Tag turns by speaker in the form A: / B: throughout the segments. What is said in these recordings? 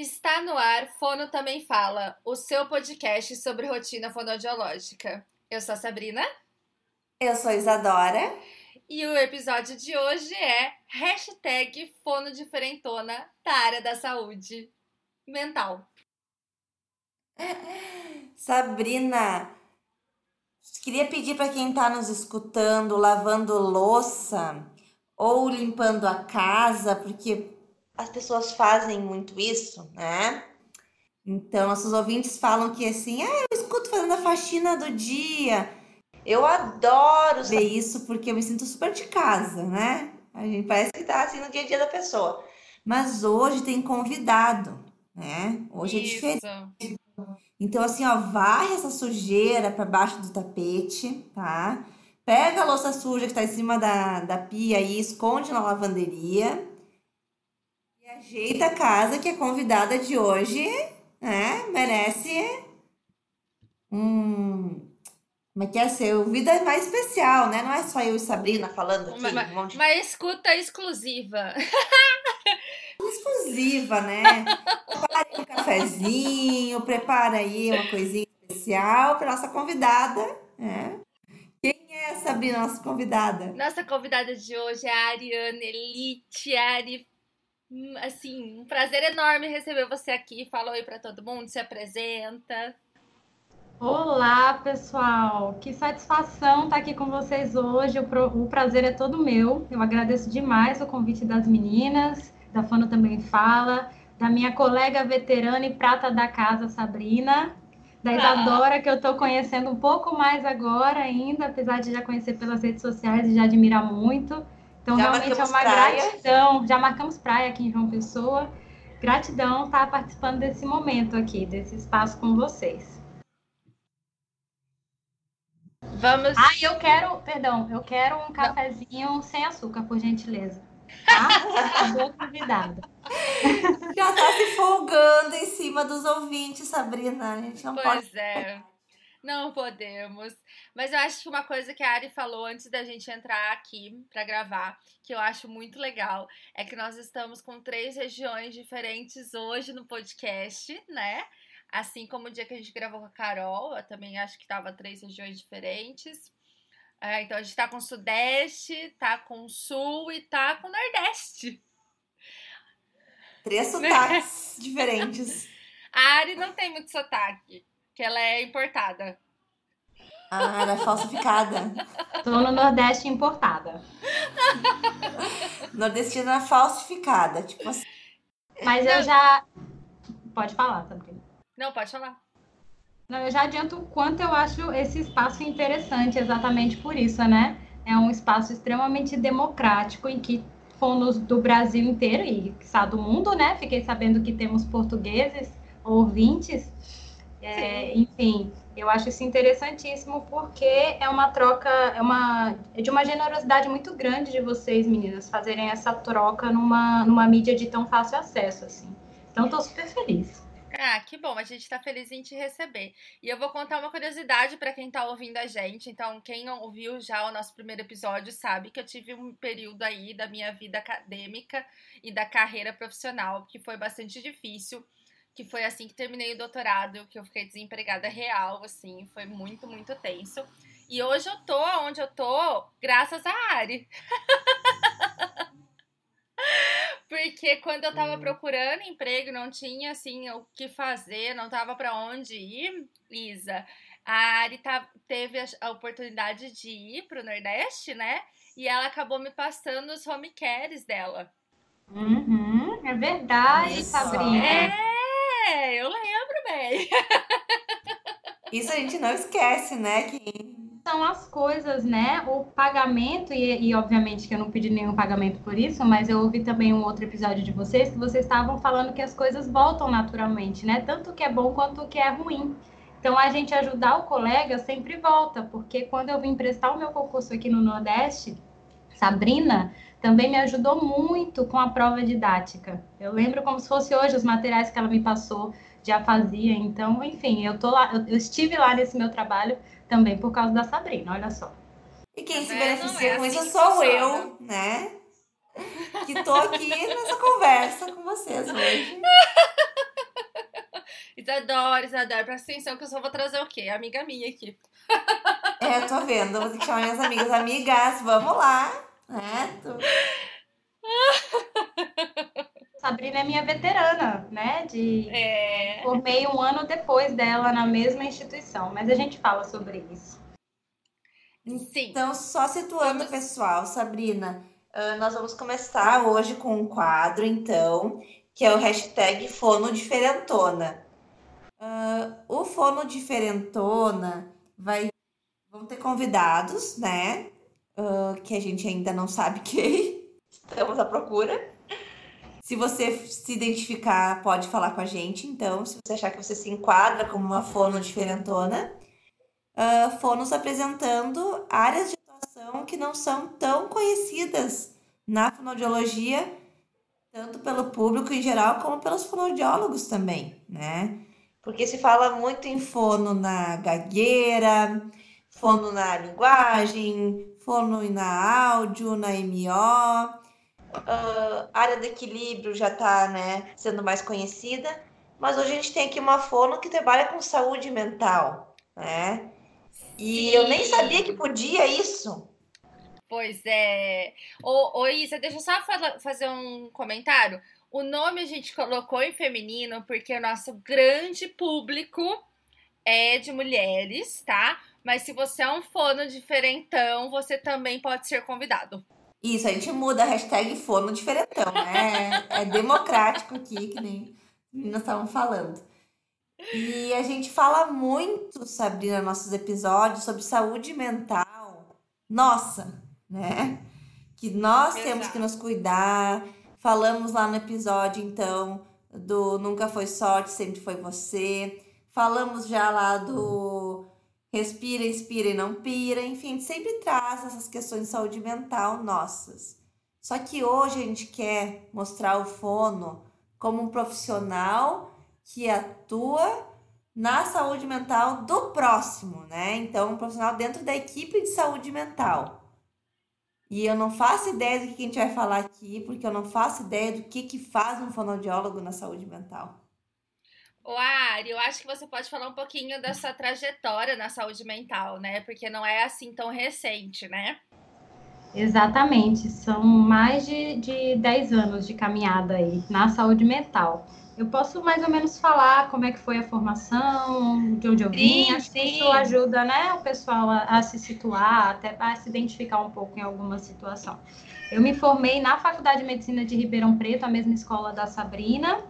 A: Está no ar, Fono Também Fala, o seu podcast sobre rotina fonoaudiológica. Eu sou a Sabrina.
B: Eu sou a Isadora.
A: E o episódio de hoje é hashtag Fono Diferentona da área da saúde mental.
B: Sabrina, queria pedir para quem está nos escutando, lavando louça ou limpando a casa, porque as pessoas fazem muito isso, né? Então, nossos ouvintes falam que assim, ah, eu escuto fazendo a faxina do dia. Eu adoro ver isso porque eu me sinto super de casa, né? A gente parece que tá assim no dia a dia da pessoa. Mas hoje tem convidado, né? Hoje é
A: Isso.
B: é diferente. Então, assim, ó, varre essa sujeira para baixo do tapete, tá? Pega a louça suja que tá em cima da, da pia e esconde na lavanderia ajeita a casa que a convidada de hoje né, merece um. Como é que é ser? Vida mais especial, né? Não é só eu e Sabrina falando aqui.
A: Uma,
B: um monte de...
A: uma escuta exclusiva.
B: Exclusiva, né? Prepare um cafezinho, prepara aí uma coisinha especial para nossa convidada. Né? Quem é a Sabrina, nossa convidada?
A: Nossa convidada de hoje é a Ariane Elite. Ari, assim, um prazer enorme receber você aqui. Fala oi para todo mundo, se apresenta.
C: Olá, pessoal! Que satisfação estar aqui com vocês hoje. O, prazer é todo meu. Eu agradeço demais o convite das meninas, da Fano também fala, da minha colega veterana e prata da casa, Sabrina, da Isadora, que eu estou conhecendo um pouco mais agora ainda, apesar de já conhecer pelas redes sociais e já admirar muito. Então, já realmente é uma praia. gratidão. Já marcamos praia aqui em João Pessoa. Gratidão estar participando desse momento aqui, desse espaço com vocês.
A: Vamos.
C: Ah, eu quero, perdão, eu quero um cafezinho sem açúcar, por gentileza. Tá? Boa convidada.
B: Já tá se folgando em cima dos ouvintes, Sabrina. A gente não
A: pois
B: pode.
A: é. Não podemos. Mas eu acho que uma coisa que a Ari falou antes da gente entrar aqui para gravar, que eu acho muito legal, é que nós estamos com três regiões diferentes hoje no podcast, né? Assim como o dia que a gente gravou com a Carol, eu também acho que tava três regiões diferentes. É, então a gente tá com o Sudeste, tá com o Sul e tá com Nordeste.
B: Três sotaques diferentes.
A: A Ari não tem muito sotaque, que ela é importada.
B: Ah, ela é falsificada.
C: Tô no Nordeste importada.
B: Nordestina falsificada, tipo assim.
C: Mas eu já. Pode falar, Sabrina.
A: Não, pode falar.
C: Não, eu já adianto o quanto eu acho esse espaço interessante, exatamente por isso, né? É um espaço extremamente democrático em que fonos do Brasil inteiro e do mundo, né? Fiquei sabendo que temos portugueses ouvintes. É, enfim, eu acho isso interessantíssimo porque é uma troca, é uma é de uma generosidade muito grande de vocês, meninas, fazerem essa troca numa, numa mídia de tão fácil acesso, assim. Então, estou super feliz.
A: Ah, que bom, a gente tá feliz em te receber. E eu vou contar uma curiosidade para quem tá ouvindo a gente. Então, quem ouviu já o nosso primeiro episódio sabe que eu tive um período aí da minha vida acadêmica e da carreira profissional que foi bastante difícil. Que foi assim que terminei o doutorado, que eu fiquei desempregada real, assim, foi muito, muito tenso. E hoje eu tô onde eu tô graças a Ari. Porque quando eu tava procurando emprego, não tinha assim o que fazer, não tava para onde ir, Isa. A Ari tá, teve a, a, oportunidade de ir pro Nordeste, né? E ela acabou me passando os home cares dela.
C: Uhum, é verdade, Isso. Sabrina.
A: É, eu lembro bem.
B: Isso a gente não esquece, né? Que
C: são as coisas, né? O pagamento, e, e, obviamente que eu não pedi nenhum pagamento por isso, mas eu ouvi também um outro episódio de vocês que vocês estavam falando que as coisas voltam naturalmente, né? Tanto o que é bom quanto o que é ruim. Então, a gente ajudar o colega sempre volta, porque quando eu vim prestar o meu concurso aqui no Nordeste, Sabrina também me ajudou muito com a prova didática. Eu lembro como se fosse hoje os materiais que ela me passou, já fazia. Então, enfim, eu tô lá, eu estive lá nesse meu trabalho também por causa da Sabrina, olha só.
B: E quem se beneficia é com assim isso sou eu, né? Que tô aqui nessa conversa com vocês hoje.
A: Isadora, Isadora, presta atenção que eu só vou trazer o quê? Amiga minha aqui.
B: É, eu tô vendo. Eu vou ter que chamar minhas amigas. Amigas, vamos lá. É, tô...
C: Sabrina é minha veterana, né? De
A: É.
C: formei um ano depois dela na mesma instituição, mas a gente fala sobre isso.
A: Sim.
B: Então, só situando,
A: Vamos-
B: pessoal, Sabrina, ah, nós vamos começar hoje com um quadro, então, que é o hashtag Fono Diferentona. Ah, o Fono Diferentona vai. Vão ter convidados, né? Ah, que a gente ainda não sabe quem. Estamos à procura. Se você se identificar, pode falar com a gente. Então, se você achar que você se enquadra como uma fono diferentona, ah, fonos apresentando áreas de atuação que não são tão conhecidas na fonoaudiologia, tanto pelo público em geral, como pelos fonoaudiólogos também, né? Porque se fala muito em fono na gagueira, fono na linguagem, fono na áudio, na MO. Ah, área do equilíbrio já está né, sendo mais conhecida, mas hoje a gente tem aqui uma fono que trabalha com saúde mental, né? E eu nem
A: Sim.
B: sabia que podia isso.
A: Pois é. Ô, ô Isa, deixa eu só fala- fazer um comentário. O nome a gente colocou em feminino porque o nosso grande público é de mulheres, tá? Mas se você é um fono diferentão, você também pode ser convidado.
B: Isso, a gente muda a hashtag fono diferentão, né? É democrático aqui, que nem meninas estavam falando. E a gente fala muito, Sabrina, nos nossos episódios sobre saúde mental. Nossa, né? Que nós temos que
A: Exato.
B: nos cuidar. Falamos lá no episódio, então, do Nunca Foi Sorte, Sempre Foi Você. Falamos já lá do Respira, Inspira e Não Pira. Enfim, sempre traz essas questões de saúde mental nossas. Só que hoje a gente quer mostrar o fono como um profissional que atua na saúde mental do próximo, né? Então, um profissional dentro da equipe de saúde mental. E eu não faço ideia do que a gente vai falar aqui, porque eu não faço ideia do que, que faz um fonoaudiólogo na saúde mental.
A: Ô, Ari, eu acho que você pode falar um pouquinho da sua trajetória na saúde mental, né? Porque não é assim tão recente, né?
C: Exatamente, são mais de, de 10 anos de caminhada aí na saúde mental. Eu posso mais ou menos falar como é que foi a formação, de onde eu vim,
A: Sim,
C: acho que
A: sim.
C: isso ajuda, né, o pessoal a, a se situar, até a se identificar um pouco em alguma situação. Eu me formei na Faculdade de Medicina de Ribeirão Preto, a mesma escola da Sabrina,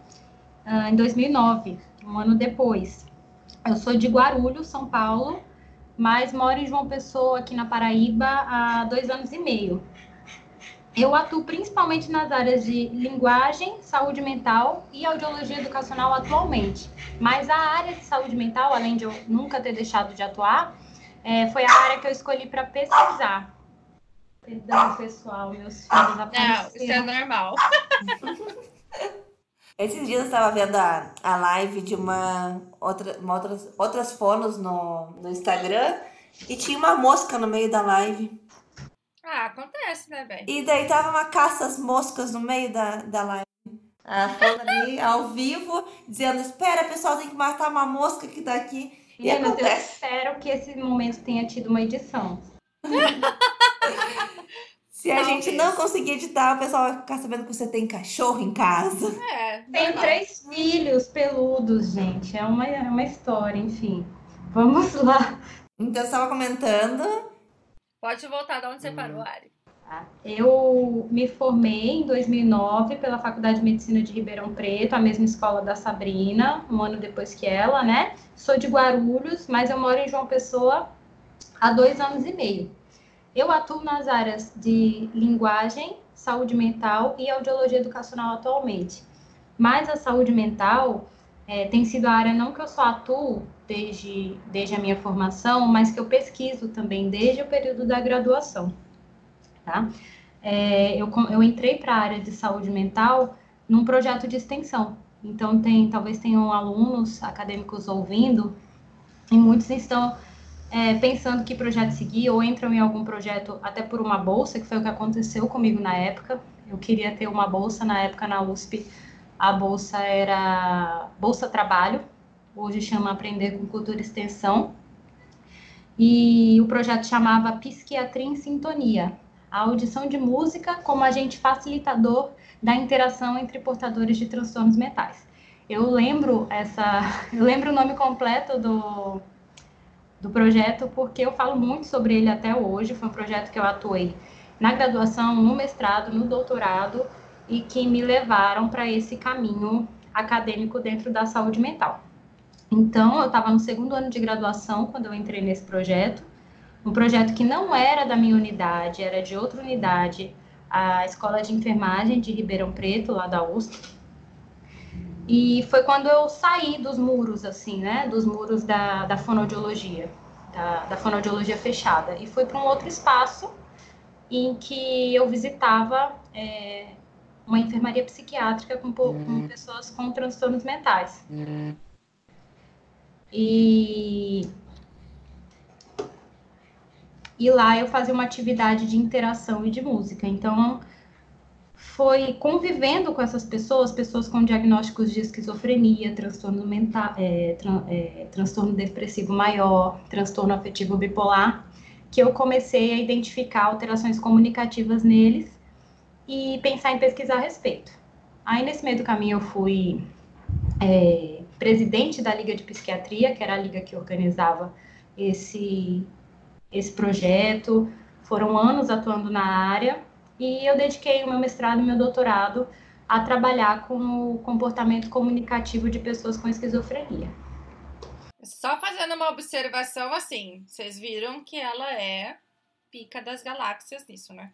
C: ah, em 2009, um ano depois. Eu sou de Guarulhos, São Paulo, mas moro em João Pessoa, aqui na Paraíba, há dois anos e meio. Eu atuo principalmente nas áreas de linguagem, saúde mental e audiologia educacional atualmente. Mas a área de saúde mental, além de eu nunca ter deixado de atuar, é, foi a área que eu escolhi para pesquisar. Perdão, pessoal, meus filhos
A: Não,
C: apareceram.
A: isso é normal.
B: Esses dias eu estava vendo a, a live de uma, outra, uma outras, outras fonos no, no Instagram e tinha uma mosca no meio da live.
A: Ah, acontece, né, velho?
B: E daí tava uma caça às moscas no meio da, da live. A fono ali ao vivo, dizendo: Espera, pessoal, tem que matar uma mosca que tá aqui. E
C: Meninas, eu
B: acontece.
C: espero que esse momento tenha tido uma edição.
B: Se a
A: Talvez.
B: gente não conseguir editar, o pessoal vai ficar sabendo que você tem cachorro em casa.
A: É,
C: Tenho
A: normal.
C: três filhos peludos, gente. É uma, é uma história, enfim. Vamos lá.
B: Então, você estava comentando.
A: Pode voltar de onde você parou, Ari.
C: Tá? Eu me formei em 2009 pela Faculdade de Medicina de Ribeirão Preto, a mesma escola da Sabrina, um ano depois que ela, né? Sou de Guarulhos, mas eu moro em João Pessoa há dois anos e meio. Eu atuo nas áreas de linguagem, saúde mental e audiologia educacional atualmente. Mas a saúde mental é, tem sido a área não que eu só atuo desde, desde a minha formação, mas que eu pesquiso também desde o período da graduação tá? É, eu, eu entrei para a área de saúde mental num projeto de extensão. Então, tem, talvez tenham alunos acadêmicos ouvindo, e muitos estão é, pensando que projeto seguir, ou entram em algum projeto até por uma bolsa, que foi o que aconteceu comigo na época. Eu queria ter uma bolsa na época na USP, a bolsa era Bolsa Trabalho, hoje chama Aprender com Cultura e Extensão. E o projeto chamava Psiquiatria em Sintonia, a audição de música como agente facilitador da interação entre portadores de transtornos mentais. Eu lembro essa, eu lembro o nome completo do, do projeto porque eu falo muito sobre ele até hoje. Foi um projeto que eu atuei na graduação, no mestrado, no doutorado e que me levaram para esse caminho acadêmico dentro da saúde mental. Então, eu estava no segundo ano de graduação quando eu entrei nesse projeto, um projeto que não era da minha unidade, era de outra unidade, a Escola de Enfermagem de Ribeirão Preto, lá da USP. E foi quando eu saí dos muros, assim, né, dos muros da, da fonoaudiologia, da, da fonoaudiologia fechada, e fui para um outro espaço em que eu visitava é, uma enfermaria psiquiátrica com, com uhum. pessoas com transtornos mentais. Uhum. E, e lá eu fazia uma atividade de interação e de música. Então, foi convivendo com essas pessoas, pessoas com diagnósticos de esquizofrenia, transtorno mental, é, tran, é, transtorno depressivo maior, transtorno afetivo bipolar, que eu comecei a identificar alterações comunicativas neles e pensar em pesquisar a respeito. Aí, nesse meio do caminho, eu fui é, presidente da Liga de Psiquiatria, que era a liga que organizava esse, esse projeto. Foram anos atuando na área e eu dediquei o meu mestrado e meu doutorado a trabalhar com o comportamento comunicativo de pessoas com esquizofrenia.
A: Só fazendo uma observação assim, vocês viram que ela é pica das galáxias nisso, né?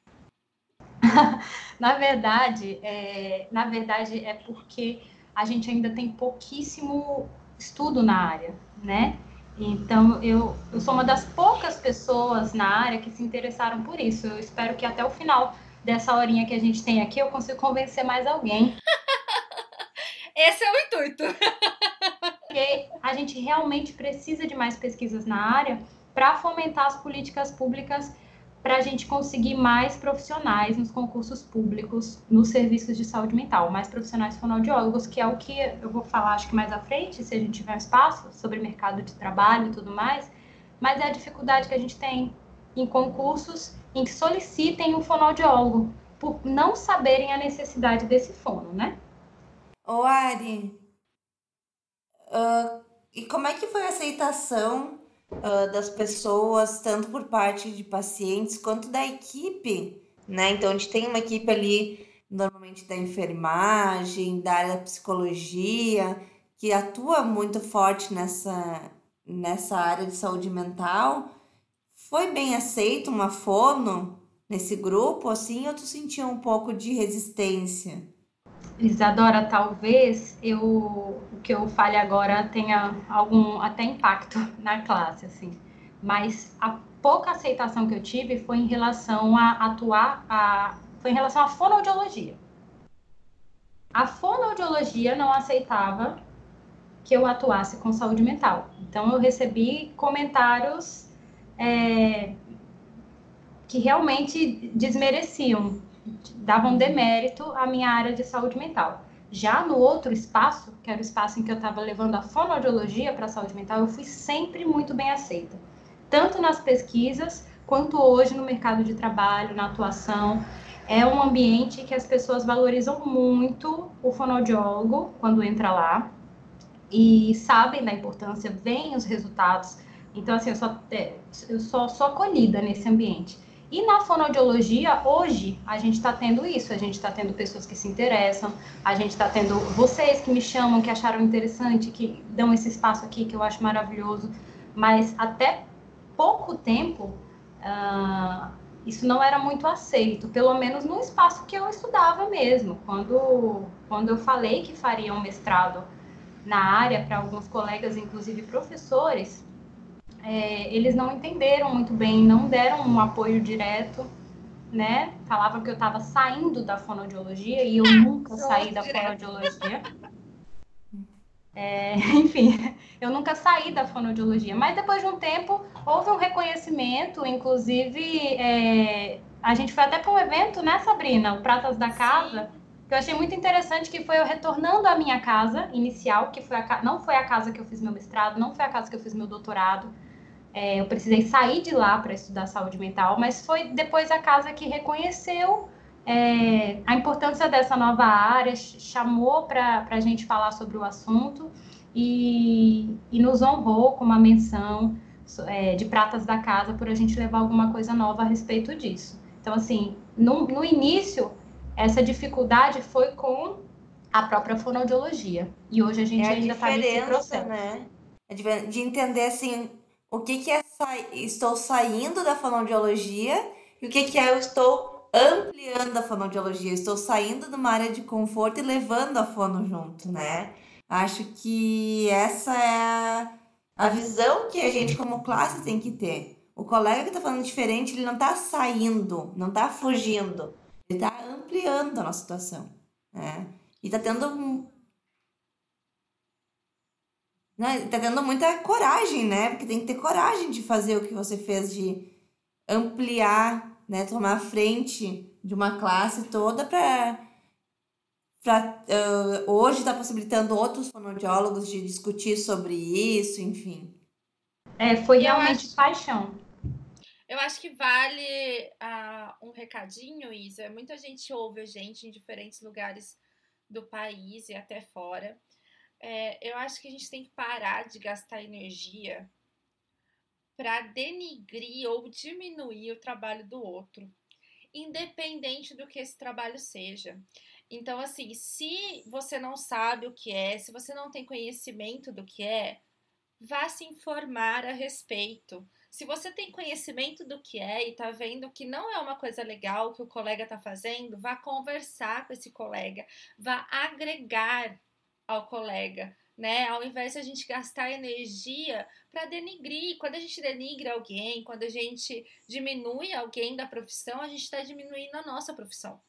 C: na verdade, é, na verdade é porque a gente ainda tem pouquíssimo estudo na área, né? Então, eu, eu sou uma das poucas pessoas na área que se interessaram por isso. Eu espero que até o final dessa horinha que a gente tem aqui eu consiga convencer mais alguém.
A: Esse é o intuito.
C: Porque a gente realmente precisa de mais pesquisas na área para fomentar as políticas públicas para a gente conseguir mais profissionais nos concursos públicos, nos serviços de saúde mental, mais profissionais fonoaudiólogos, que é o que eu vou falar, acho que mais à frente, se a gente tiver espaço, sobre mercado de trabalho e tudo mais, mas é a dificuldade que a gente tem em concursos em que solicitem um fonoaudiólogo, por não saberem a necessidade desse fono, né?
B: Ô Ari, uh, e como é que foi a aceitação uh, das pessoas, tanto por parte de pacientes quanto da equipe, né? Então a gente tem uma equipe ali, normalmente da enfermagem, da área da psicologia, que atua muito forte nessa, nessa área de saúde mental. Foi bem aceito uma fono nesse grupo, assim, ou tu sentia um pouco de resistência?
C: Isadora, talvez eu, o que eu fale agora tenha algum até impacto na classe, assim. Mas a pouca aceitação que eu tive foi em relação a atuar, a, foi em relação à fonoaudiologia. A fonoaudiologia não aceitava que eu atuasse com saúde mental. Então eu recebi comentários é, que realmente desmereciam davam demérito à minha área de saúde mental. Já no outro espaço, que era o espaço em que eu estava levando a fonoaudiologia para a saúde mental, eu fui sempre muito bem aceita, tanto nas pesquisas quanto hoje no mercado de trabalho, na atuação. É um ambiente que as pessoas valorizam muito o fonoaudiólogo quando entra lá e sabem da importância, veem os resultados. Então, assim, eu é, eu só sou acolhida nesse ambiente. E na fonoaudiologia, hoje, a gente está tendo isso, a gente está tendo pessoas que se interessam, a gente está tendo vocês que me chamam, que acharam interessante, que dão esse espaço aqui que eu acho maravilhoso, mas até pouco tempo uh, isso não era muito aceito, pelo menos no espaço que eu estudava mesmo. Quando, quando eu falei que faria um mestrado na área para alguns colegas, inclusive professores, é, eles não entenderam muito bem, não deram um apoio direto, né? Falavam que eu estava saindo da fonoaudiologia e eu nunca saí da fonoaudiologia. É, enfim, eu nunca saí da fonoaudiologia, mas depois de um tempo houve um reconhecimento, inclusive é, a gente foi até para um evento, né, Sabrina? O Pratas da Casa. que eu achei muito interessante, que foi eu retornando à minha casa inicial, que foi a, não foi a casa que eu fiz meu mestrado, não foi a casa que eu fiz meu doutorado. É, eu precisei sair de lá para estudar saúde mental, mas foi depois a casa que reconheceu é, a importância dessa nova área, chamou para a gente falar sobre o assunto e, e nos honrou com uma menção é, de pratas da casa por a gente levar alguma coisa nova a respeito disso. Então, assim, no, no início, essa dificuldade foi com a própria fonoaudiologia. E hoje a gente é ainda está nesse processo.
B: Né? De entender, assim, o que, que é sa... estou saindo da fonoaudiologia e o que, que é eu estou ampliando a fonoaudiologia. Estou saindo de uma área de conforto e levando a fono junto, né? Acho que essa é a visão que a gente como classe tem que ter. O colega que está falando diferente, ele não está saindo, não está fugindo. Ele está ampliando a nossa situação, né? E está tendo um... Né? Tá tendo muita coragem, né? Porque tem que ter coragem de fazer o que você fez, de ampliar né, tomar frente de uma classe toda para uh, hoje está possibilitando outros fonoaudiólogos de discutir sobre isso, enfim.
C: É, foi realmente acho, paixão.
A: Eu acho que vale uh, um recadinho, Isa. Muita gente ouve a gente em diferentes lugares do país e até fora. É, eu acho que a gente tem que parar de gastar energia para denigrir ou diminuir o trabalho do outro, independente do que esse trabalho seja. Então, assim, se você não sabe o que é, se você não tem conhecimento do que é, vá se informar a respeito. Se você tem conhecimento do que é e tá vendo que não é uma coisa legal que o colega tá fazendo, vá conversar com esse colega, vá agregar ao colega, né? Ao invés de a gente gastar energia para denigrir. Quando a gente denigra alguém, quando a gente diminui alguém da profissão, a gente está diminuindo a nossa profissão.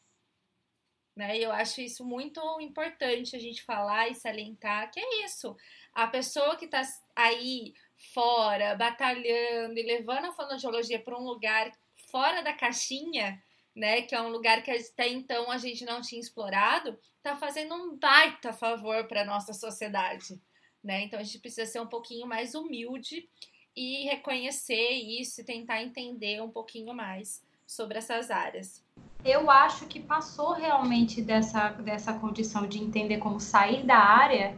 A: Né? Eu acho isso muito importante a gente falar e salientar que é isso. A pessoa que está aí fora, batalhando e levando a fonoaudiologia para um lugar fora da caixinha, né, que é um lugar que até então a gente não tinha explorado, está fazendo um baita favor para nossa sociedade, né? Então a gente precisa ser um pouquinho mais humilde e reconhecer isso e tentar entender um pouquinho mais sobre essas áreas.
C: Eu acho que passou realmente dessa, dessa condição de entender como sair da área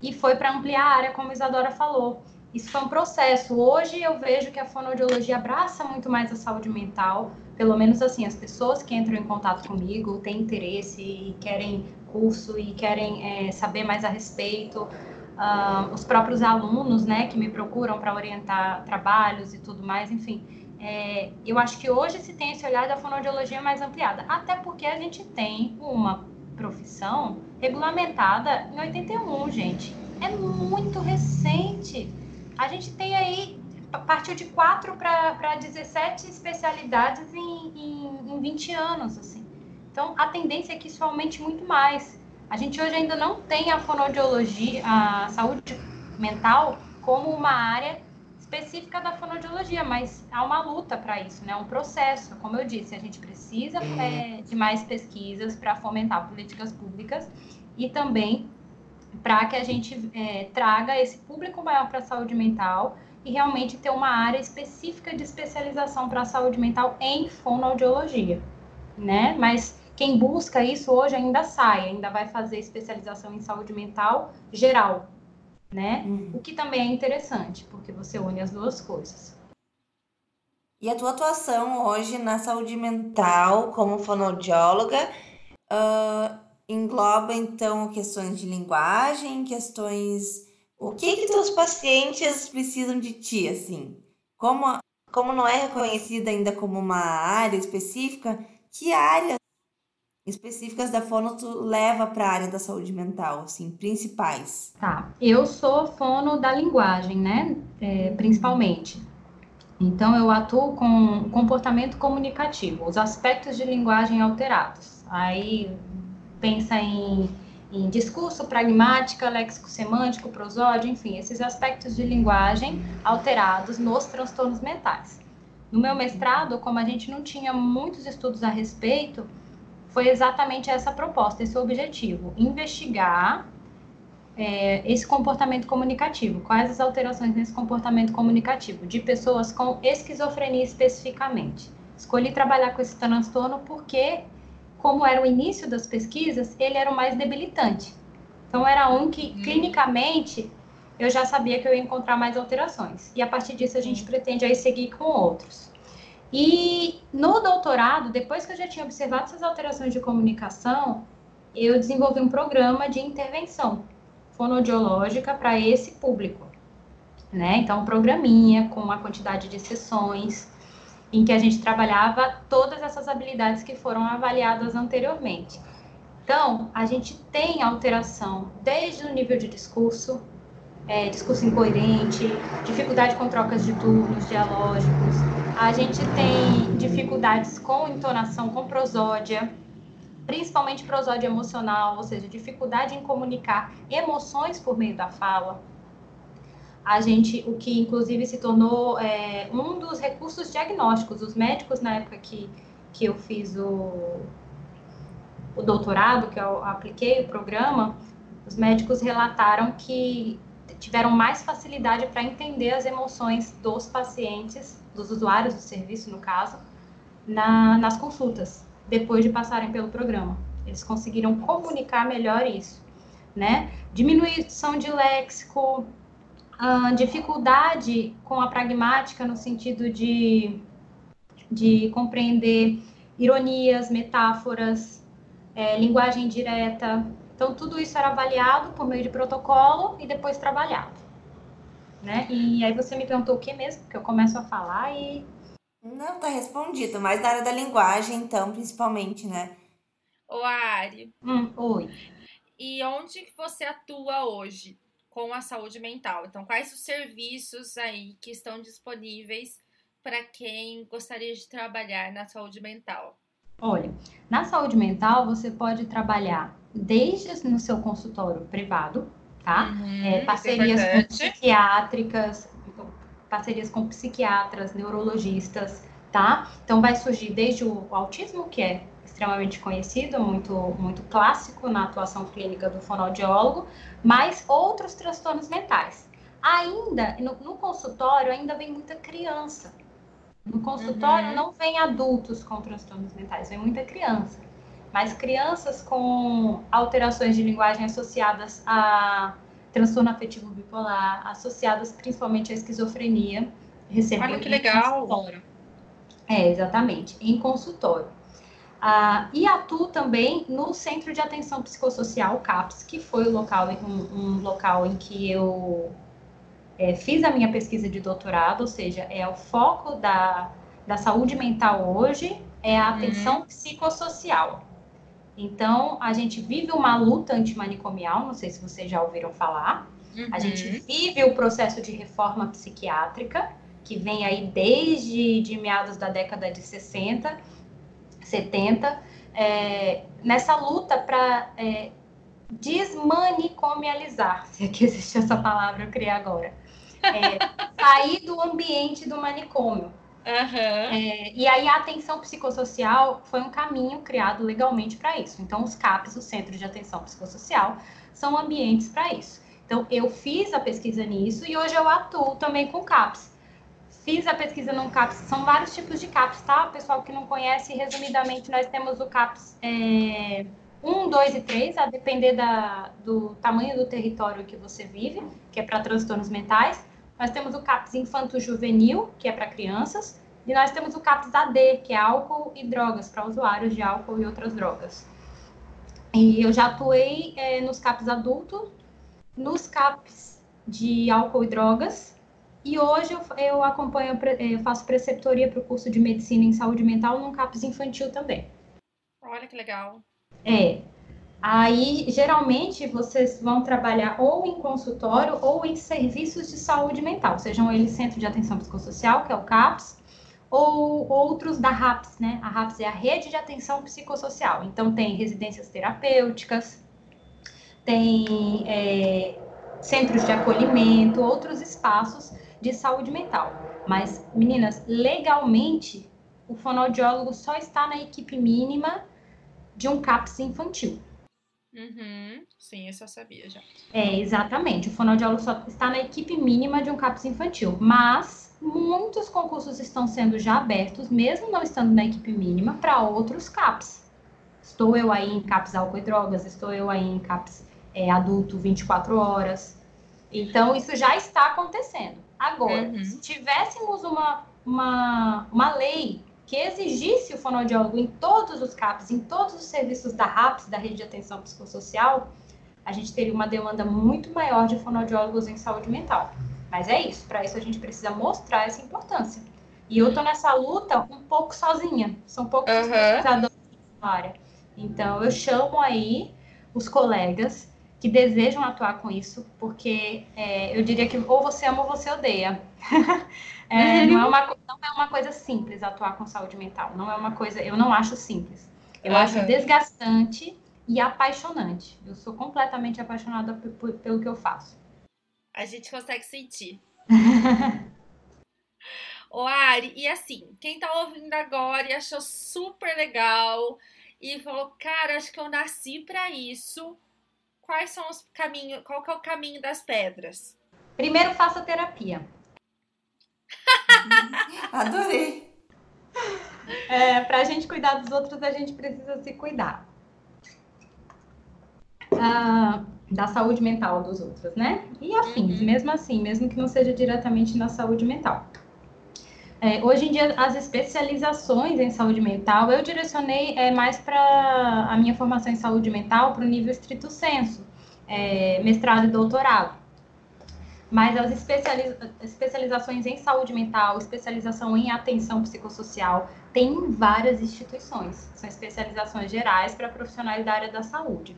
C: e foi para ampliar a área, como a Isadora falou. Isso foi um processo. Hoje eu vejo que a fonoaudiologia abraça muito mais a saúde mental, pelo menos assim, as pessoas que entram em contato comigo têm interesse e querem curso e querem é, saber mais a respeito. Uh, os próprios alunos, né, que me procuram para orientar trabalhos e tudo mais, enfim. É, eu acho que hoje se tem esse olhar da fonoaudiologia mais ampliada, até porque a gente tem uma profissão regulamentada em 81, gente. É muito recente. A gente tem aí partiu de 4 para 17 especialidades em, em, em 20 anos, assim. Então, a tendência é que isso aumente muito mais. A gente hoje ainda não tem a fonoaudiologia, a saúde mental, como uma área específica da fonoaudiologia, mas há uma luta para isso, né? Um processo. Como eu disse, a gente precisa é, de mais pesquisas para fomentar políticas públicas e também para que a gente é, traga esse público maior para a saúde mental e realmente ter uma área específica de especialização para a saúde mental em fonoaudiologia, né? Mas quem busca isso hoje ainda sai, ainda vai fazer especialização em saúde mental geral, né? Uhum. O que também é interessante, porque você une as duas coisas.
B: E a tua atuação hoje na saúde mental como fonoaudióloga uh, engloba então questões de linguagem, questões o que que teus pacientes precisam de ti, assim? Como, como não é reconhecida ainda como uma área específica, que áreas específicas da fono tu leva para a área da saúde mental, assim, principais?
C: Tá, eu sou fono da linguagem, né, é, principalmente. Então, eu atuo com comportamento comunicativo, os aspectos de linguagem alterados. Aí, pensa em em discurso, pragmática, léxico semântico, prosódio, enfim, esses aspectos de linguagem alterados nos transtornos mentais. No meu mestrado, como a gente não tinha muitos estudos a respeito, foi exatamente essa proposta, esse objetivo: investigar é, esse comportamento comunicativo. Quais as alterações nesse comportamento comunicativo de pessoas com esquizofrenia especificamente? Escolhi trabalhar com esse transtorno porque, como era o início das pesquisas, ele era o mais debilitante. Então, era um que, hum. clinicamente, eu já sabia que eu ia encontrar mais alterações. E a partir disso, a gente hum. pretende aí seguir com outros. E no doutorado, depois que eu já tinha observado essas alterações de comunicação, eu desenvolvi um programa de intervenção fonodiológica para esse público. Né? Então, um programinha com uma quantidade de sessões em que a gente trabalhava todas essas habilidades que foram avaliadas anteriormente. Então, a gente tem alteração desde o nível de discurso, é, discurso incoerente, dificuldade com trocas de turnos dialógicos, a gente tem dificuldades com entonação, com prosódia, principalmente prosódia emocional, ou seja, dificuldade em comunicar emoções por meio da fala. A gente, o que inclusive se tornou é, um dos recursos diagnósticos. Os médicos, na época que, que eu fiz o, o doutorado, que eu apliquei o programa, os médicos relataram que tiveram mais facilidade para entender as emoções dos pacientes, dos usuários do serviço, no caso, na, nas consultas depois de passarem pelo programa. Eles conseguiram comunicar melhor isso, né? Diminuição de léxico, uh, dificuldade com a pragmática no sentido de, de compreender ironias, metáforas, é, linguagem direta. Então, tudo isso era avaliado por meio de protocolo e depois trabalhado. Né? E aí você me perguntou o que mesmo? Porque eu começo a falar e
B: não, tá respondido, mas na área da linguagem, então, principalmente, né?
A: Ô, Ari.
C: Hum, oi.
A: E onde que você atua hoje com a saúde mental? Então, quais os serviços aí que estão disponíveis para quem gostaria de trabalhar na saúde mental?
C: Olha, na saúde mental você pode trabalhar desde no seu consultório privado, tá?
A: Uhum,
C: é, parcerias psiquiátricas, parcerias com psiquiatras, neurologistas, tá? Então vai surgir desde o autismo, que é extremamente conhecido, muito, muito clássico na atuação clínica do fonoaudiólogo, mas outros transtornos mentais. Ainda, no, no consultório, ainda vem muita criança. No consultório uhum. não vem adultos com transtornos mentais, vem muita criança. Mas crianças com alterações de linguagem associadas a transtorno afetivo bipolar, associadas principalmente à esquizofrenia,
A: recebem Olha que legal.
C: consultório. É, exatamente, em consultório. Ah, e atuo também no Centro de Atenção Psicossocial, CAPS, que foi o local, um, um local em que eu é, fiz a minha pesquisa de doutorado, ou seja, é o foco da, da saúde mental hoje, é a atenção uhum. psicossocial. Então, a gente vive uma luta antimanicomial, não sei se vocês já ouviram falar. Uhum. A gente vive o processo de reforma psiquiátrica, que vem aí desde de meados da década de 60, 70, é, nessa luta para é, desmanicomializar, se é que existe essa palavra, eu criei agora. É, sair do ambiente do manicômio.
A: Uhum.
C: É, e aí a atenção psicossocial foi um caminho criado legalmente para isso. Então, os CAPs, o Centro de Atenção Psicossocial, são ambientes para isso. Então, eu fiz a pesquisa nisso e hoje eu atuo também com CAPs. Fiz a pesquisa no CAPS, são vários tipos de CAPs, tá? Pessoal que não conhece, resumidamente, nós temos o CAPS é, 1, 2 e 3, a depender da, do tamanho do território que você vive, que é para transtornos mentais. Nós temos o CAPS infanto-juvenil, que é para crianças, e nós temos o CAPS AD, que é álcool e drogas, para usuários de álcool e outras drogas. E eu já atuei é, nos CAPS adultos, nos CAPS de álcool e drogas, e hoje eu, eu acompanho, eu faço preceptoria para o curso de medicina em saúde mental num CAPS infantil também.
A: Olha que legal.
C: É, Aí, geralmente, vocês vão trabalhar ou em consultório ou em serviços de saúde mental, sejam eles Centro de Atenção Psicossocial, que é o CAPS, ou outros da RAPS, né? A RAPS é a Rede de Atenção Psicossocial. Então, tem residências terapêuticas, tem é, centros de acolhimento, outros espaços de saúde mental. Mas, meninas, legalmente, o fonoaudiólogo só está na equipe mínima de um CAPS infantil.
A: Uhum. Sim, isso eu sabia já.
C: É, exatamente. O fonoaudiólogo só está na equipe mínima de um CAPS infantil. Mas muitos concursos estão sendo já abertos, mesmo não estando na equipe mínima, para outros CAPS. Estou eu aí em CAPS álcool e drogas, estou eu aí em CAPS é, adulto 24 horas. Então, isso já está acontecendo. Agora, uhum. se tivéssemos uma, uma, uma lei que exigisse o fonoaudiólogo em todos os CAPs, em todos os serviços da RAPS, da Rede de Atenção Psicossocial, a gente teria uma demanda muito maior de fonoaudiólogos em saúde mental. Mas é isso, para isso a gente precisa mostrar essa importância. E eu tô nessa luta um pouco sozinha, são poucos uhum. pesquisadores na área. Então eu chamo aí os colegas que desejam atuar com isso, porque é, eu diria que ou você ama ou você odeia. é, não, é uma, não é uma coisa simples atuar com saúde mental. Não é uma coisa, eu não acho simples. Eu uhum. acho desgastante e apaixonante. Eu sou completamente apaixonada pelo que eu faço.
A: A gente consegue sentir. Ô Ari, e assim, quem tá ouvindo agora e achou super legal e falou, cara, acho que eu nasci para isso quais são os caminhos, qual que é o caminho das pedras?
C: Primeiro faça terapia.
B: Adorei.
C: É, para a gente cuidar dos outros, a gente precisa se cuidar. Ah, da saúde mental dos outros, né? E afins, uhum. mesmo assim, mesmo que não seja diretamente na saúde mental. É, hoje em dia, as especializações em saúde mental, eu direcionei é, mais para a minha formação em saúde mental para o nível estrito senso, é, mestrado e doutorado. Mas as especializa especializações em saúde mental, especialização em atenção psicossocial, tem em várias instituições. São especializações gerais para profissionais da área da saúde.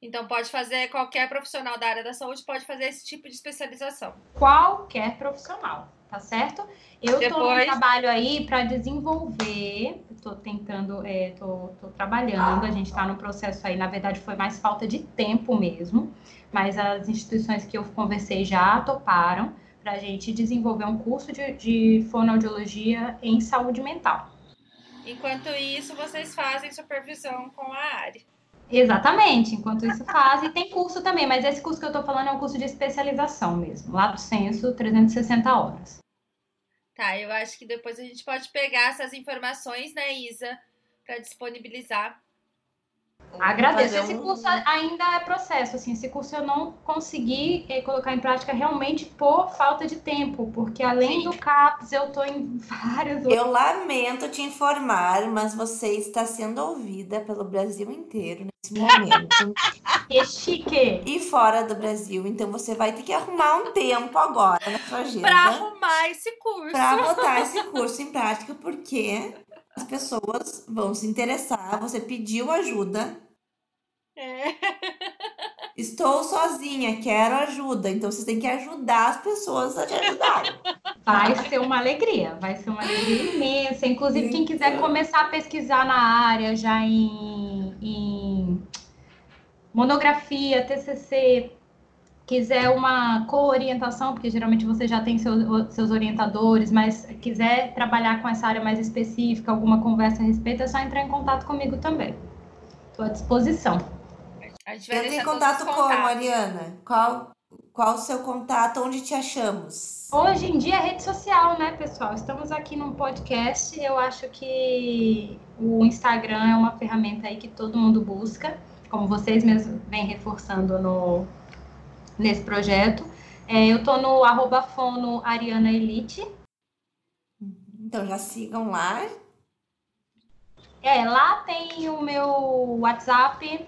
A: Então pode fazer qualquer profissional da área da saúde pode fazer esse tipo de especialização.
C: Qualquer profissional tá certo? Eu Depois... tô no trabalho aí para desenvolver, tô tentando, é, tô, tô trabalhando, a gente está no processo aí, na verdade foi mais falta de tempo mesmo, mas as instituições que eu conversei já toparam para a gente desenvolver um curso de, de fonoaudiologia em saúde mental.
A: Enquanto isso, vocês fazem supervisão com a área.
C: Exatamente, enquanto isso fazem. Tem curso também, mas esse curso que eu estou falando é um curso de especialização mesmo, lá do censo, 360 horas.
A: Tá, eu acho que depois a gente pode pegar essas informações, né, Isa, para disponibilizar
C: Agradeço. Esse curso ainda é processo, assim, esse curso eu não consegui eh, colocar em prática realmente por falta de tempo, porque além Sim. do CAPS, eu tô em vários outros...
B: Eu lamento te informar, mas você está sendo ouvida pelo Brasil inteiro nesse momento.
C: que chique!
B: E fora do Brasil, então você vai ter que arrumar um tempo agora na sua agenda.
A: Pra arrumar esse curso.
B: Pra botar esse curso em prática, porque as pessoas vão se interessar, você pediu ajuda. É. Estou sozinha, quero ajuda. Então você tem que ajudar as pessoas a te ajudarem.
C: Vai ser uma alegria, vai ser uma alegria imensa. Inclusive, quem quiser começar a pesquisar na área já em, em monografia, TCC, quiser uma co-orientação, porque geralmente você já tem seus, seus orientadores, mas quiser trabalhar com essa área mais específica, alguma conversa a respeito, é só entrar em contato comigo também. Estou à disposição.
B: Entra em contato como, Mariana? Qual, qual o seu contato? Onde te achamos?
C: Hoje em dia é rede social, né, pessoal? Estamos aqui num podcast. Eu acho que o Instagram é uma ferramenta aí que todo mundo busca, como vocês mesmos vêm reforçando no, nesse projeto. É, eu tô no arroba fono Ariana Elite.
B: Então já sigam lá.
C: É, lá tem o meu WhatsApp,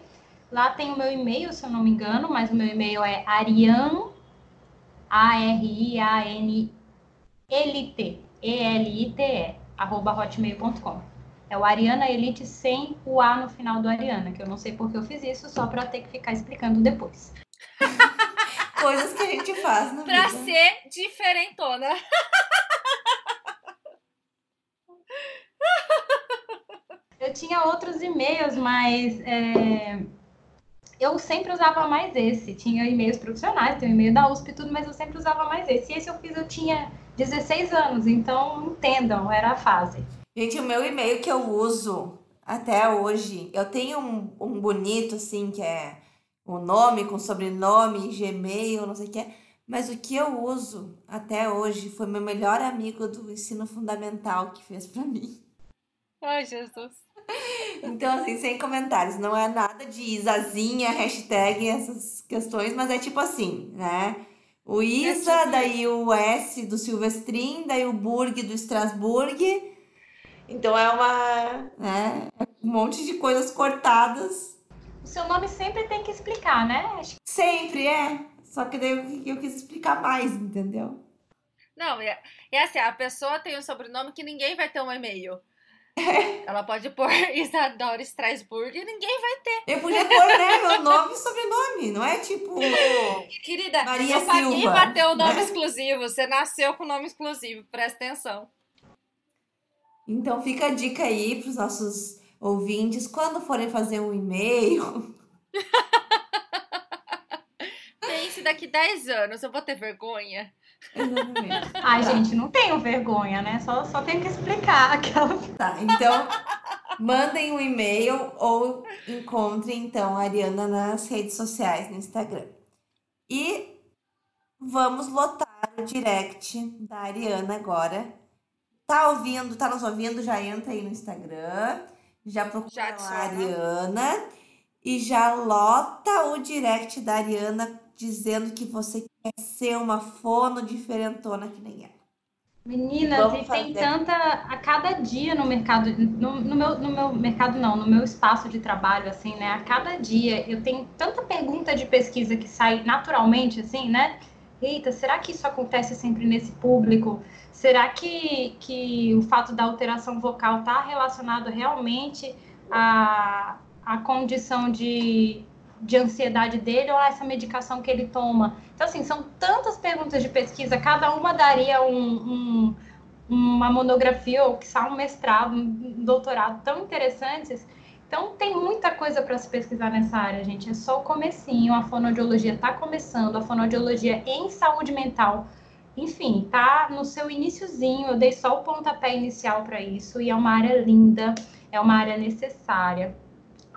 C: lá tem o meu e-mail, se eu não me engano, mas o meu e-mail é arian, A-R-I-A-N, Elite, E-L-I-T-E, arroba hotmail.com. É o Ariana Elite sem o A no final do Ariana, que eu não sei porque eu fiz isso, só para ter que ficar explicando depois.
B: Coisas que a gente faz na
A: pra
B: vida.
A: ser diferentona.
C: Eu tinha outros e-mails, mas é, eu sempre usava mais esse. Tinha e-mails profissionais, tem o e-mail da USP e tudo, mas eu sempre usava mais esse. E esse eu fiz, eu tinha 16 anos, então entendam, era a fase.
B: Gente, o meu e-mail que eu uso até hoje. Eu tenho um, um bonito, assim, que é o nome com sobrenome, Gmail, não sei o que. Mas o que eu uso até hoje foi meu melhor amigo do ensino fundamental que fez para mim.
A: Ai, Jesus.
B: Então, assim, sem comentários. Não é nada de Isazinha, hashtag, essas questões, mas é tipo assim, né? O Isa, é tipo... daí o S do Silvestrin, daí o Burg do Strasbourg. Então é uma. Né, um monte de coisas cortadas.
C: Seu nome sempre tem que explicar, né?
B: Sempre, é. Só que daí eu, eu quis explicar mais, entendeu?
A: Não, é, é assim, a pessoa tem um sobrenome que ninguém vai ter um e-mail. Ela pode pôr Isadora Strasbourg e ninguém vai ter.
B: Eu podia pôr, né, meu nome e sobrenome, não é tipo.
A: Querida, Maria eu paguei Silva, pra ter o nome né? exclusivo. Você nasceu com nome exclusivo, presta atenção.
B: Então fica a dica aí pros nossos ouvintes, quando forem fazer um e-mail.
A: Pense daqui 10 anos, eu vou ter vergonha.
C: Exatamente. Ai, tá. gente, não tenho vergonha, né? Só, só tenho que explicar aquela.
B: Tá, então mandem um e-mail ou encontrem então a Ariana nas redes sociais, no Instagram. E vamos lotar o direct da Ariana agora. Tá ouvindo, tá nos ouvindo? Já entra aí no Instagram, já procura já a Ariana e já lota o direct da Ariana dizendo que você quer ser uma fono diferentona que nem ela.
C: Meninas, Vamos e fazer. tem tanta a cada dia no mercado, no, no, meu, no meu mercado não, no meu espaço de trabalho, assim, né? A cada dia eu tenho tanta pergunta de pesquisa que sai naturalmente, assim, né? Eita, será que isso acontece sempre nesse público? Será que, que o fato da alteração vocal está relacionado realmente à, à condição de de ansiedade dele ou essa medicação que ele toma? Então, assim, são tantas perguntas de pesquisa, cada uma daria um, um, uma monografia ou, que um mestrado, um doutorado tão interessantes. Então, tem muita coisa para se pesquisar nessa área, gente. É só o comecinho, a fonoaudiologia está começando, a fonoaudiologia em saúde mental enfim, tá no seu iníciozinho, eu dei só o pontapé inicial para isso e é uma área linda, é uma área necessária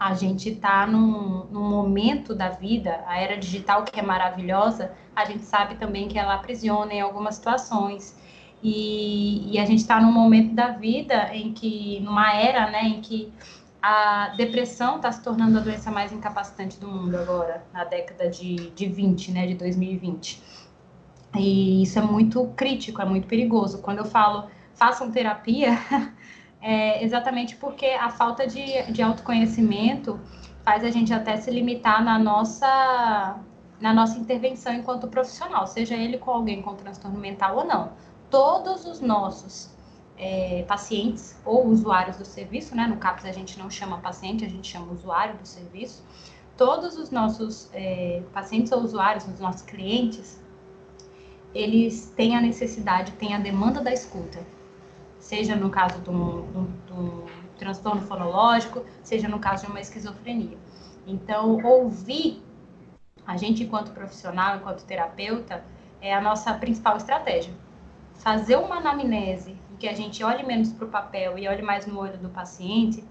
C: a gente está num, num, momento da vida, a era digital que é maravilhosa, a gente sabe também que ela aprisiona em algumas situações. E, e a gente está num momento da vida em que, numa era, né, em que a depressão está se tornando a doença mais incapacitante do mundo agora, na década de, de 20, né, de 2020. E isso é muito crítico, é muito perigoso. Quando eu falo façam terapia, é exatamente porque a falta de, de autoconhecimento faz a gente até se limitar na nossa, na nossa intervenção enquanto profissional, seja ele com alguém com transtorno mental ou não. Todos os nossos é, pacientes ou usuários do serviço, né? No CAPS a gente não chama paciente, a gente chama usuário do serviço. Todos os nossos é, pacientes ou usuários, os nossos clientes, eles têm a necessidade, têm a demanda da escuta seja no caso de um, de, um, transtorno fonológico, seja no caso de uma esquizofrenia. Então, ouvir a gente, enquanto profissional, enquanto terapeuta, é a nossa principal estratégia. Fazer uma anamnese em que a gente olhe menos para o papel e olhe mais no olho do paciente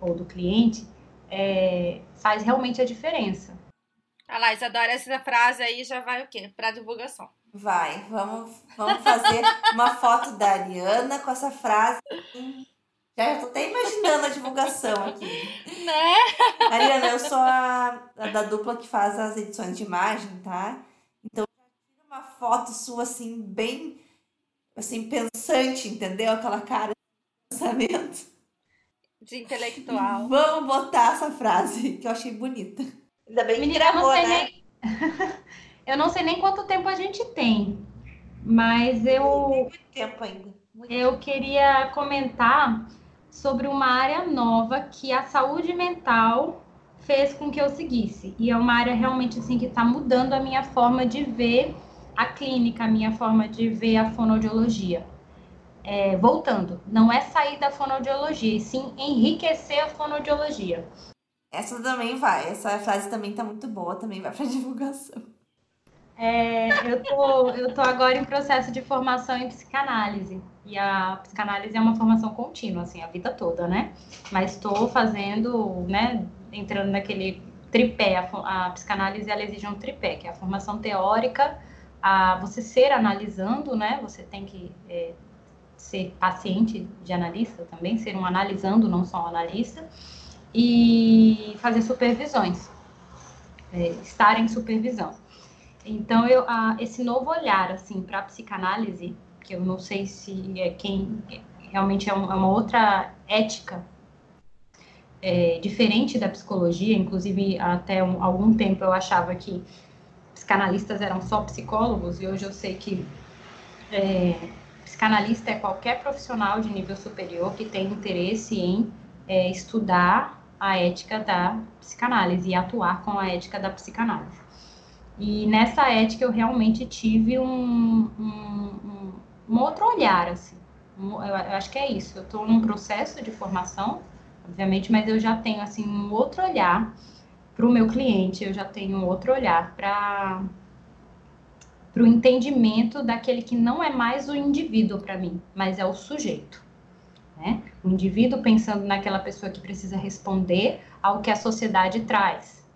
C: ou do cliente, é, faz realmente a diferença.
A: Ah lá, Isadora, essa frase aí já vai o quê? Para divulgação.
B: Vai, vamos, vamos fazer uma foto da Ariana com essa frase. Já estou até imaginando a divulgação aqui.
A: Né?
B: Ariana, eu sou a, a, da dupla que faz as edições de imagem, tá? Então, tira uma foto sua assim, bem assim, pensante, entendeu? Aquela cara de pensamento.
A: De intelectual.
B: Vamos botar essa frase que eu achei bonita.
C: Ainda bem que Menina, gravou, né? Nem... Eu não sei nem quanto tempo a gente tem, mas eu.
B: Muito tempo ainda.
C: Muito eu queria comentar sobre uma área nova que a saúde mental fez com que eu seguisse. E é uma área realmente assim que está mudando a minha forma de ver a clínica, a minha forma de ver a fonoaudiologia. É, voltando, não é sair da fonoaudiologia, e sim enriquecer a fonoaudiologia.
B: Essa também vai, essa frase também está muito boa, também vai para divulgação.
C: É, eu, tô, eu tô agora em processo de formação em psicanálise. E a psicanálise é uma formação contínua, assim, a vida toda, né? Mas estou fazendo, né, entrando naquele tripé. A, a, psicanálise, ela exige um tripé, que é a formação teórica, a você ser analisando, né? Você tem que é, ser paciente de analista também, ser um analisando, não só um analista, e fazer supervisões, é, estar em supervisão. Então, eu, a, esse novo olhar, assim, para a psicanálise, que eu não sei se é quem realmente é, um, é uma outra ética é, diferente da psicologia, inclusive até um, algum tempo eu achava que psicanalistas eram só psicólogos, e hoje eu sei que é, psicanalista é qualquer profissional de nível superior que tem interesse em é, estudar a ética da psicanálise e atuar com a ética da psicanálise. E nessa ética eu realmente tive um, um, um, outro olhar, assim. eu, acho que é isso. Eu estou num processo de formação, obviamente, mas eu já tenho assim um outro olhar para o meu cliente. Eu já tenho um outro olhar para para o entendimento daquele que não é mais o indivíduo para mim, mas é o sujeito. Né? O indivíduo pensando naquela pessoa que precisa responder ao que a sociedade traz.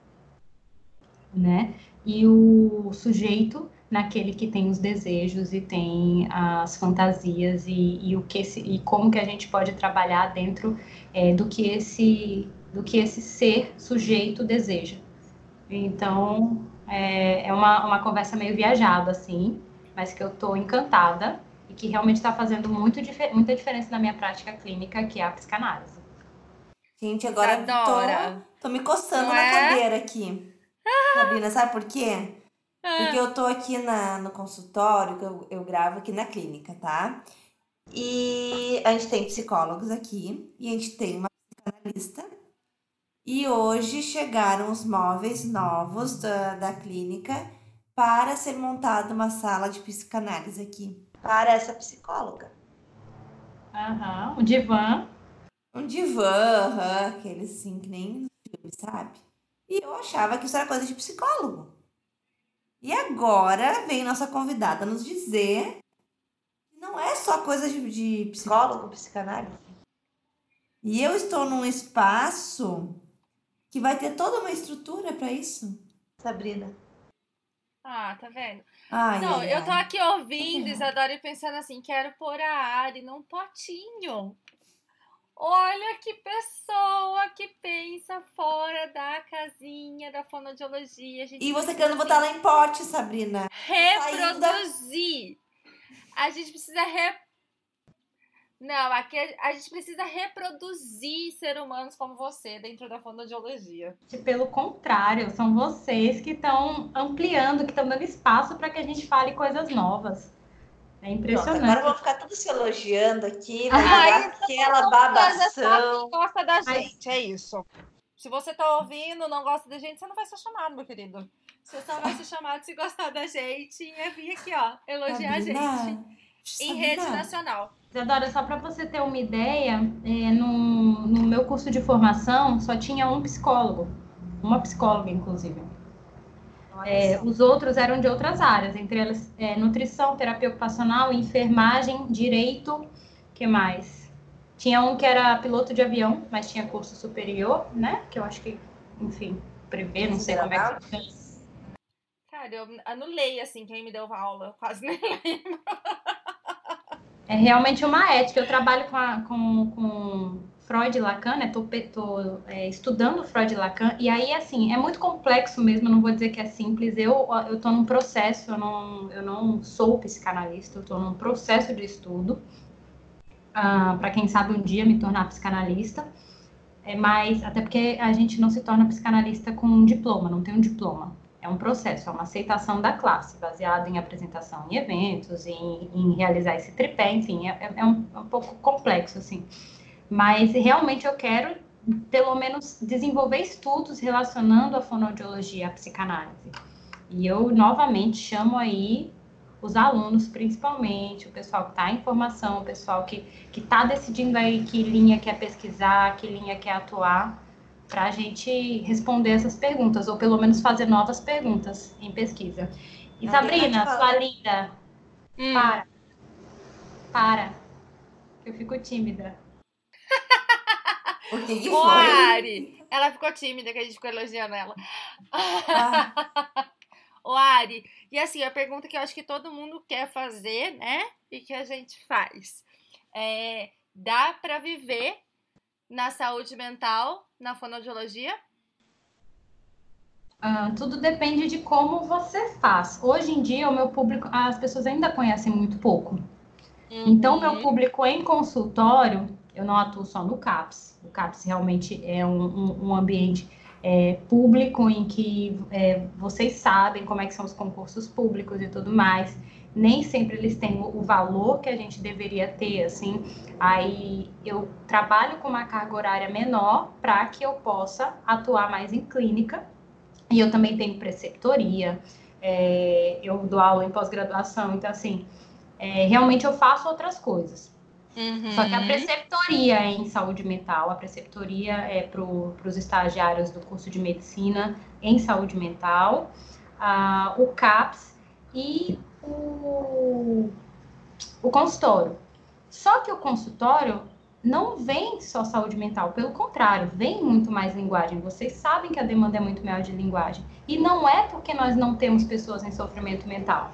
C: Né? E o sujeito naquele que tem os desejos e tem as fantasias e, e o que esse, e como que a gente pode trabalhar dentro é, do que esse do que esse ser sujeito deseja. Então é, é uma, uma conversa meio viajada assim, mas que eu estou encantada e que realmente está fazendo muito, muita diferença na minha prática clínica, que é a psicanálise.
B: Gente, agora tô, tô me coçando Não na é? cadeira aqui. Sabrina, sabe por quê? Porque eu tô aqui na, no consultório, que eu, eu gravo aqui na clínica, tá? E a gente tem psicólogos aqui, e a gente tem uma psicanalista. E hoje chegaram os móveis novos da, da clínica para ser montada uma sala de psicanálise aqui para essa psicóloga.
C: Aham, um divã.
B: Um divã, uhum, aquele assim que nem filme, sabe? E eu achava que isso era coisa de psicólogo. E agora vem nossa convidada nos dizer que não é só coisa de, de psicólogo, psicanálise. E eu estou num espaço que vai ter toda uma estrutura para isso, Sabrina.
A: Ah, tá vendo? Ai, não, ai, eu tô aqui ouvindo, Isadora, e pensando assim, quero pôr a Ari num potinho. Olha que pessoa que pensa fora da casinha da fonoaudiologia.
B: e você querendo botar ela em pote, Sabrina.
A: Reproduzir. A gente precisa re... Não, aqui a gente precisa reproduzir ser humanos como você dentro da fonoaudiologia.
C: Pelo contrário, são vocês que estão ampliando, que estão dando espaço para que a gente fale coisas novas. É impressionante.
B: Pronto, agora vão ficar todos se elogiando aqui, vai ah, aquela babação.
A: gosta da gente, é isso. Se você tá ouvindo, não gosta da gente, você não vai ser chamado, meu querido. Você só vai ser chamado se gostar da gente e é vir aqui, ó, elogiar a gente em rede nacional.
C: Isadora, só para você ter uma ideia, é, no, no meu curso de formação só tinha um psicólogo, uma psicóloga, inclusive. É, os outros eram de outras áreas, entre elas é, nutrição, terapia ocupacional, enfermagem, direito, que mais? Tinha um que era piloto de avião, mas tinha curso superior, né? Que eu acho que, enfim, prevê, não sei como é que
A: Cara, eu anulei, assim, quem me deu aula, eu quase nem lembro.
C: É realmente uma ética. Eu trabalho com, a, com, com Freud e Lacan, né? Tô, tô é, estudando Freud e Lacan, e aí, assim, é muito complexo mesmo, não vou dizer que é simples. Eu, eu tô num processo, eu não, eu não sou psicanalista, eu tô num processo de estudo. Ah, para quem sabe um dia me tornar psicanalista. É, mas, até porque a gente não se torna psicanalista com um diploma, não tem um diploma. É um processo, é uma aceitação da classe, baseado em apresentação em eventos, em, em realizar esse tripé, enfim, é, é, um, é um pouco complexo, assim. Mas realmente eu quero, pelo menos, desenvolver estudos relacionando a fonoaudiologia à psicanálise. E eu, novamente, chamo aí os alunos, principalmente, o pessoal que está em formação, o pessoal que está decidindo aí que linha quer pesquisar, que linha quer atuar, para a gente responder essas perguntas, ou pelo menos fazer novas perguntas em pesquisa. E Sabrina, sua linda, hum. para. Para. Eu fico tímida.
B: O que, que
A: foi? Ari, ela ficou tímida que a gente ficou elogiando ela. Ah. Ô, Ari, e assim, a pergunta que eu acho que todo mundo quer fazer, né? E que a gente faz. É, dá para viver na saúde mental, na fonoaudiologia?
C: Uh, tudo depende de como você faz. Hoje em dia, o meu público, as pessoas ainda conhecem muito pouco. Uhum. Então, meu público em consultório, eu não atuo só no CAPS. O CAPS realmente é um, um, um ambiente é, público em que é, vocês sabem como é que são os concursos públicos e tudo mais. Nem sempre eles têm o, valor que a gente deveria ter, assim. Aí eu trabalho com uma carga horária menor para que eu possa atuar mais em clínica e eu também tenho preceptoria, é, eu dou aula em pós-graduação, então, assim, é, realmente eu faço outras coisas. Uhum. Só que a preceptoria em saúde mental, a preceptoria é para os estagiários do curso de medicina em saúde mental, uh, o CAPS e o, o consultório. Só que o consultório não vem só saúde mental, pelo contrário, vem muito mais linguagem. Vocês sabem que a demanda é muito maior de linguagem. E não é porque nós não temos pessoas em sofrimento mental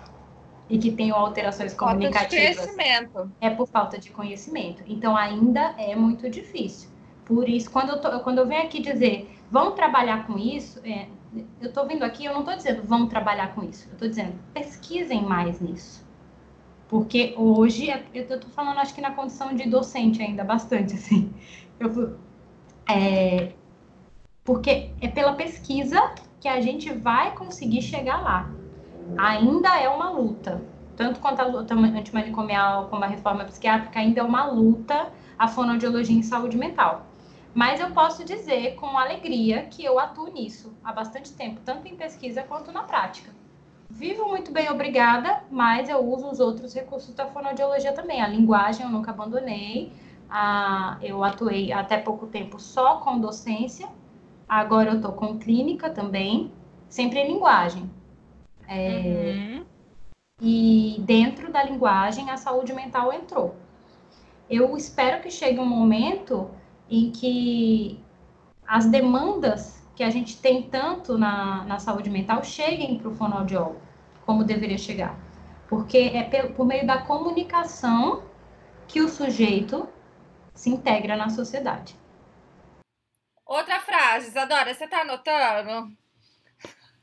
C: e que tenham alterações falta comunicativas.
A: Falta de conhecimento.
C: É por falta de conhecimento. Então ainda é muito difícil. Por isso, quando eu, tô, quando eu venho aqui dizer, vamos trabalhar com isso, é, eu estou vindo aqui, eu não estou dizendo vamos trabalhar com isso. Eu estou dizendo, pesquisem mais nisso. Porque hoje, é, eu estou falando acho que na condição de docente ainda, bastante, assim. Eu, é, porque é pela pesquisa que a gente vai conseguir chegar lá. Ainda é uma luta. Tanto quanto a luta antimanicomial como a reforma psiquiátrica, ainda é uma luta a fonoaudiologia em saúde mental. Mas eu posso dizer com alegria que eu atuo nisso há bastante tempo, tanto em pesquisa quanto na prática. Vivo muito bem, obrigada, mas eu uso os outros recursos da fonoaudiologia também. A linguagem eu nunca abandonei. A, eu atuei até pouco tempo só com docência. Agora eu estou com clínica também, sempre em linguagem. É, uhum. E dentro da linguagem, a saúde mental entrou. Eu espero que chegue um momento em que as demandas que a gente tem tanto na, na saúde mental cheguem para o fonoaudiólogo, como deveria chegar. Porque é por meio da comunicação que o sujeito se integra na sociedade.
A: Outra frase, Isadora, você tá anotando?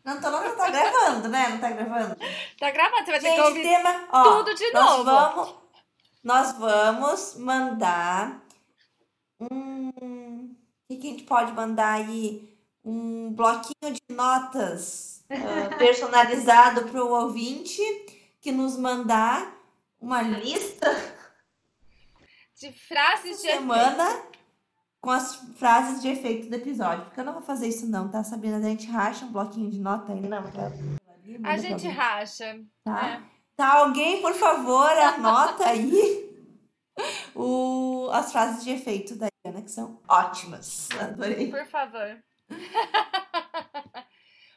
B: Não tô não, tá gravando, né? Não tá gravando?
A: Tá gravando, você vai Gente, ter que ouvir tema, ó, tudo de
B: nós
A: novo.
B: Vamos, nós vamos mandar um... O que, a gente pode mandar aí? um bloquinho de notas uh, personalizado para o ouvinte que nos mandar uma lista
A: de frases de
B: semana efeito. Com as frases de efeito do episódio. Porque eu não vou fazer isso não, tá, Sabrina? A gente racha um bloquinho de nota aí, não? Pra...
A: A gente racha.
B: Tá? É. Tá, alguém, por favor, anota aí o, as frases de efeito da Ana, que são ótimas. Adorei.
A: Por favor.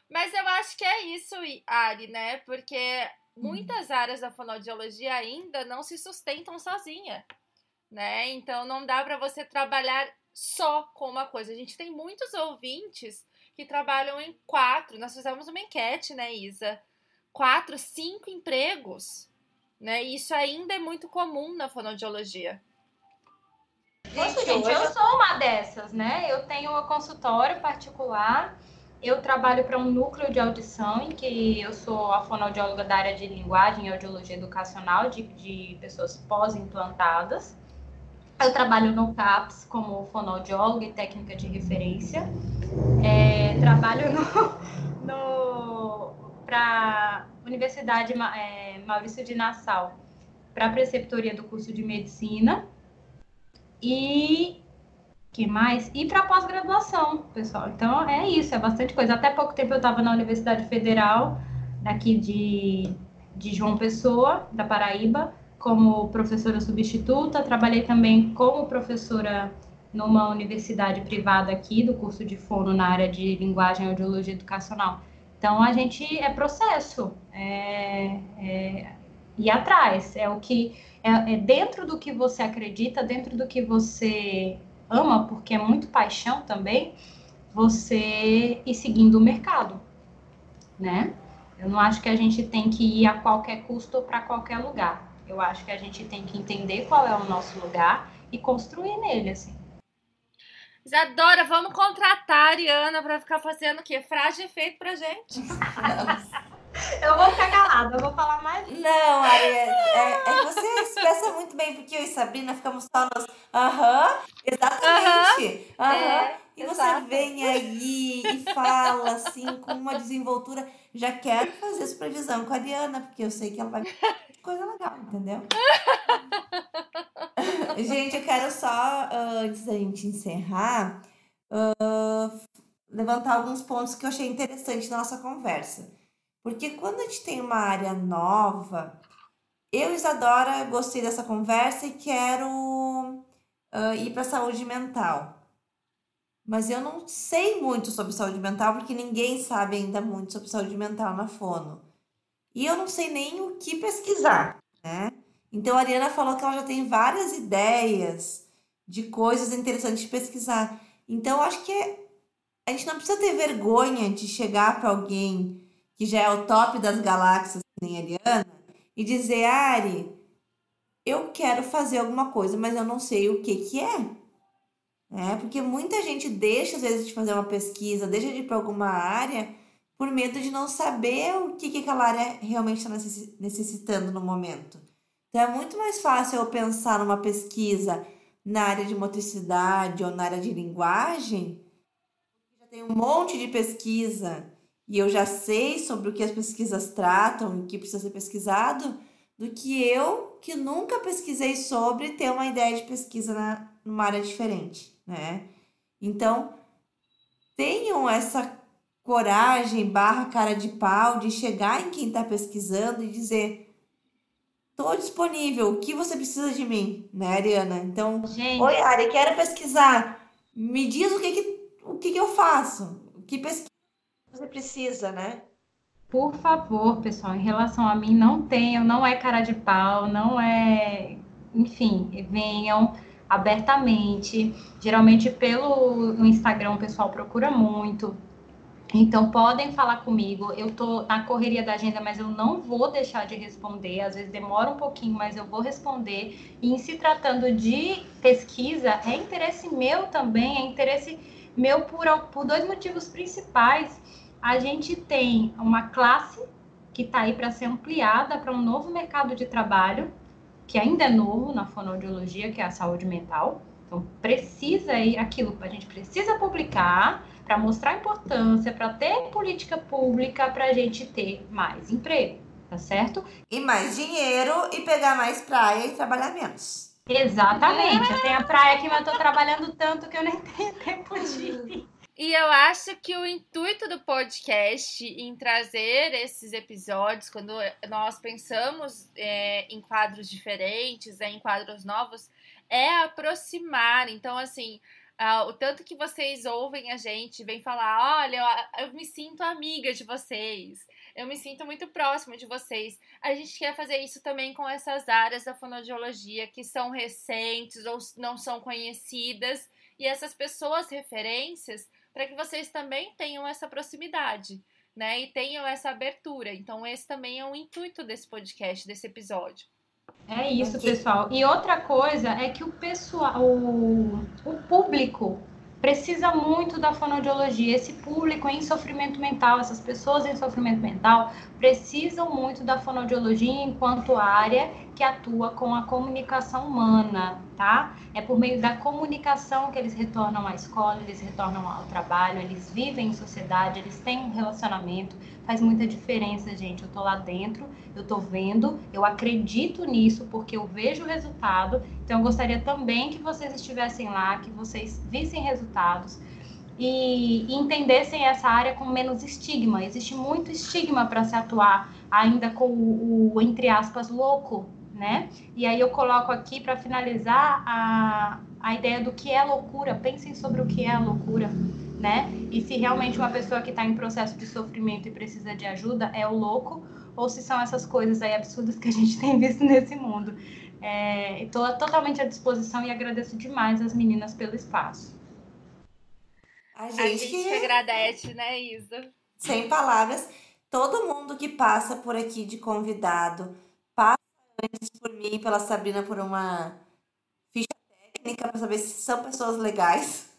A: Mas eu acho que é isso, Ari, né? Porque muitas áreas da fonoaudiologia ainda não se sustentam sozinha, né? Então não dá para você trabalhar só com uma coisa. A gente tem muitos ouvintes que trabalham em quatro. Nós fizemos uma enquete, né, Isa? Quatro, cinco empregos, né? E isso ainda é muito comum na fonoaudiologia.
C: Gente, gente, eu sou uma dessas, né? Eu tenho um consultório particular, eu trabalho para um núcleo de audição em que eu sou a fonoaudióloga da área de linguagem e audiologia educacional de, de pessoas pós-implantadas. Eu trabalho no CAPS como fonoaudióloga e técnica de referência. É, trabalho no, no para Universidade é, Maurício de Nassau, para a preceptoria do curso de medicina e que mais? E para pós-graduação, pessoal. Então é isso, é bastante coisa. Até pouco tempo eu estava na Universidade Federal, daqui de, de João Pessoa, da Paraíba, como professora substituta. Trabalhei também como professora numa universidade privada aqui, do curso de fono na área de linguagem audiologia educacional. Então a gente é processo, é, é ir atrás, é o que é, é dentro do que você acredita, dentro do que você ama, porque é muito paixão também, você ir seguindo o mercado, né? Eu não acho que a gente tem que ir a qualquer custo para qualquer lugar. Eu acho que a gente tem que entender qual é o nosso lugar e construir nele, assim.
A: Isadora, vamos contratar a Ariana para ficar fazendo o quê? Frase de efeito pra gente.
C: eu vou ficar calada, eu vou falar mais.
B: Não, Ariana, é, é, você expressa muito bem, porque eu e Sabrina ficamos só nos aham, exatamente, aham. É, e exato. você vem aí e fala assim, com uma desenvoltura. Já quero fazer essa previsão com a Ariana, porque eu sei que ela vai. Coisa legal, entendeu? gente, eu quero só, antes da gente encerrar, uh, levantar alguns pontos que eu achei interessante na nossa conversa. Porque quando a gente tem uma área nova, eu Isadora gostei dessa conversa e quero uh, ir para saúde mental. Mas eu não sei muito sobre saúde mental, porque ninguém sabe ainda muito sobre saúde mental na Fono. E eu não sei nem o que pesquisar, né? Então a Ariana falou que ela já tem várias ideias de coisas interessantes de pesquisar. Então eu acho que a gente não precisa ter vergonha de chegar para alguém que já é o top das galáxias, nem a Ariana, e dizer, Ari, eu quero fazer alguma coisa, mas eu não sei o que que é. É, porque muita gente deixa, às vezes, de fazer uma pesquisa, deixa de ir para alguma área por medo de não saber o que, que aquela área realmente está necessitando no momento. Então é muito mais fácil eu pensar numa pesquisa na área de motricidade ou na área de linguagem. Já tem um monte de pesquisa e eu já sei sobre o que as pesquisas tratam e o que precisa ser pesquisado, do que eu, que nunca pesquisei sobre, ter uma ideia de pesquisa na, numa área diferente, né? Então, tenham essa coragem barra cara de pau de chegar em quem está pesquisando e dizer Tô disponível. O que você precisa de mim, né, Ariana? Então, Gente. oi, Ari, quero pesquisar. Me diz o que que, o que, que eu faço. O que pesquisa você precisa, né?
C: Por favor, pessoal, em relação a mim, não tenham, não é cara de pau, não é. Enfim, venham abertamente. Geralmente pelo Instagram o pessoal procura muito. Então, podem falar comigo. Eu tô na correria da agenda, mas eu não vou deixar de responder. Às vezes demora um pouquinho, mas eu vou responder. E em se tratando de pesquisa, é interesse meu também, é interesse meu por, por dois motivos principais. A gente tem uma classe que está aí para ser ampliada para um novo mercado de trabalho, que ainda é novo na fonoaudiologia, que é a saúde mental. Então, precisa ir aquilo, a gente precisa publicar para mostrar a importância, para ter política pública para a gente ter mais emprego, tá certo?
B: E mais dinheiro e pegar mais praia e trabalhar menos.
C: Exatamente. Eu tenho a praia aqui, mas eu tô trabalhando tanto que eu nem tenho tempo de ir.
A: E eu acho que o intuito do podcast em trazer esses episódios, quando nós pensamos é, em quadros diferentes, é, em quadros novos, é aproximar. Então, assim, Uh, o tanto que vocês ouvem a gente, vem falar, olha, eu, eu, me sinto amiga de vocês, eu me sinto muito próxima de vocês. A gente quer fazer isso também com essas áreas da fonoaudiologia que são recentes ou não são conhecidas, e essas pessoas referências, para que vocês também tenham essa proximidade, né? E tenham essa abertura. Então, esse também é o intuito desse podcast, desse episódio.
C: É isso, pessoal. E outra coisa é que o pessoal, o, o público precisa muito da fonoaudiologia. Esse público em sofrimento mental, essas pessoas em sofrimento mental, precisam muito da fonoaudiologia enquanto área que atua com a comunicação humana, tá? É por meio da comunicação que eles retornam à escola, eles retornam ao trabalho, eles vivem em sociedade, eles têm um relacionamento. Faz muita diferença, gente. Eu tô lá dentro, eu tô vendo, eu acredito nisso porque eu vejo o resultado. Então eu gostaria também que vocês estivessem lá, que vocês vissem resultados e, entendessem essa área com menos estigma. Existe muito estigma para se atuar ainda com o, o entre aspas louco né? E aí eu coloco aqui para finalizar a, a ideia do que é loucura. Pensem sobre o que é a loucura. né? E se realmente uma pessoa que está em processo de sofrimento e precisa de ajuda é o louco, ou se são essas coisas aí absurdas que a gente tem visto nesse mundo. Estou é, totalmente à disposição e agradeço demais as meninas pelo espaço.
A: A gente, a gente que agradece, né, Isa?
B: Sem palavras. Todo mundo que passa por aqui de convidado por mim, pela Sabrina, por uma ficha técnica para saber se são pessoas legais.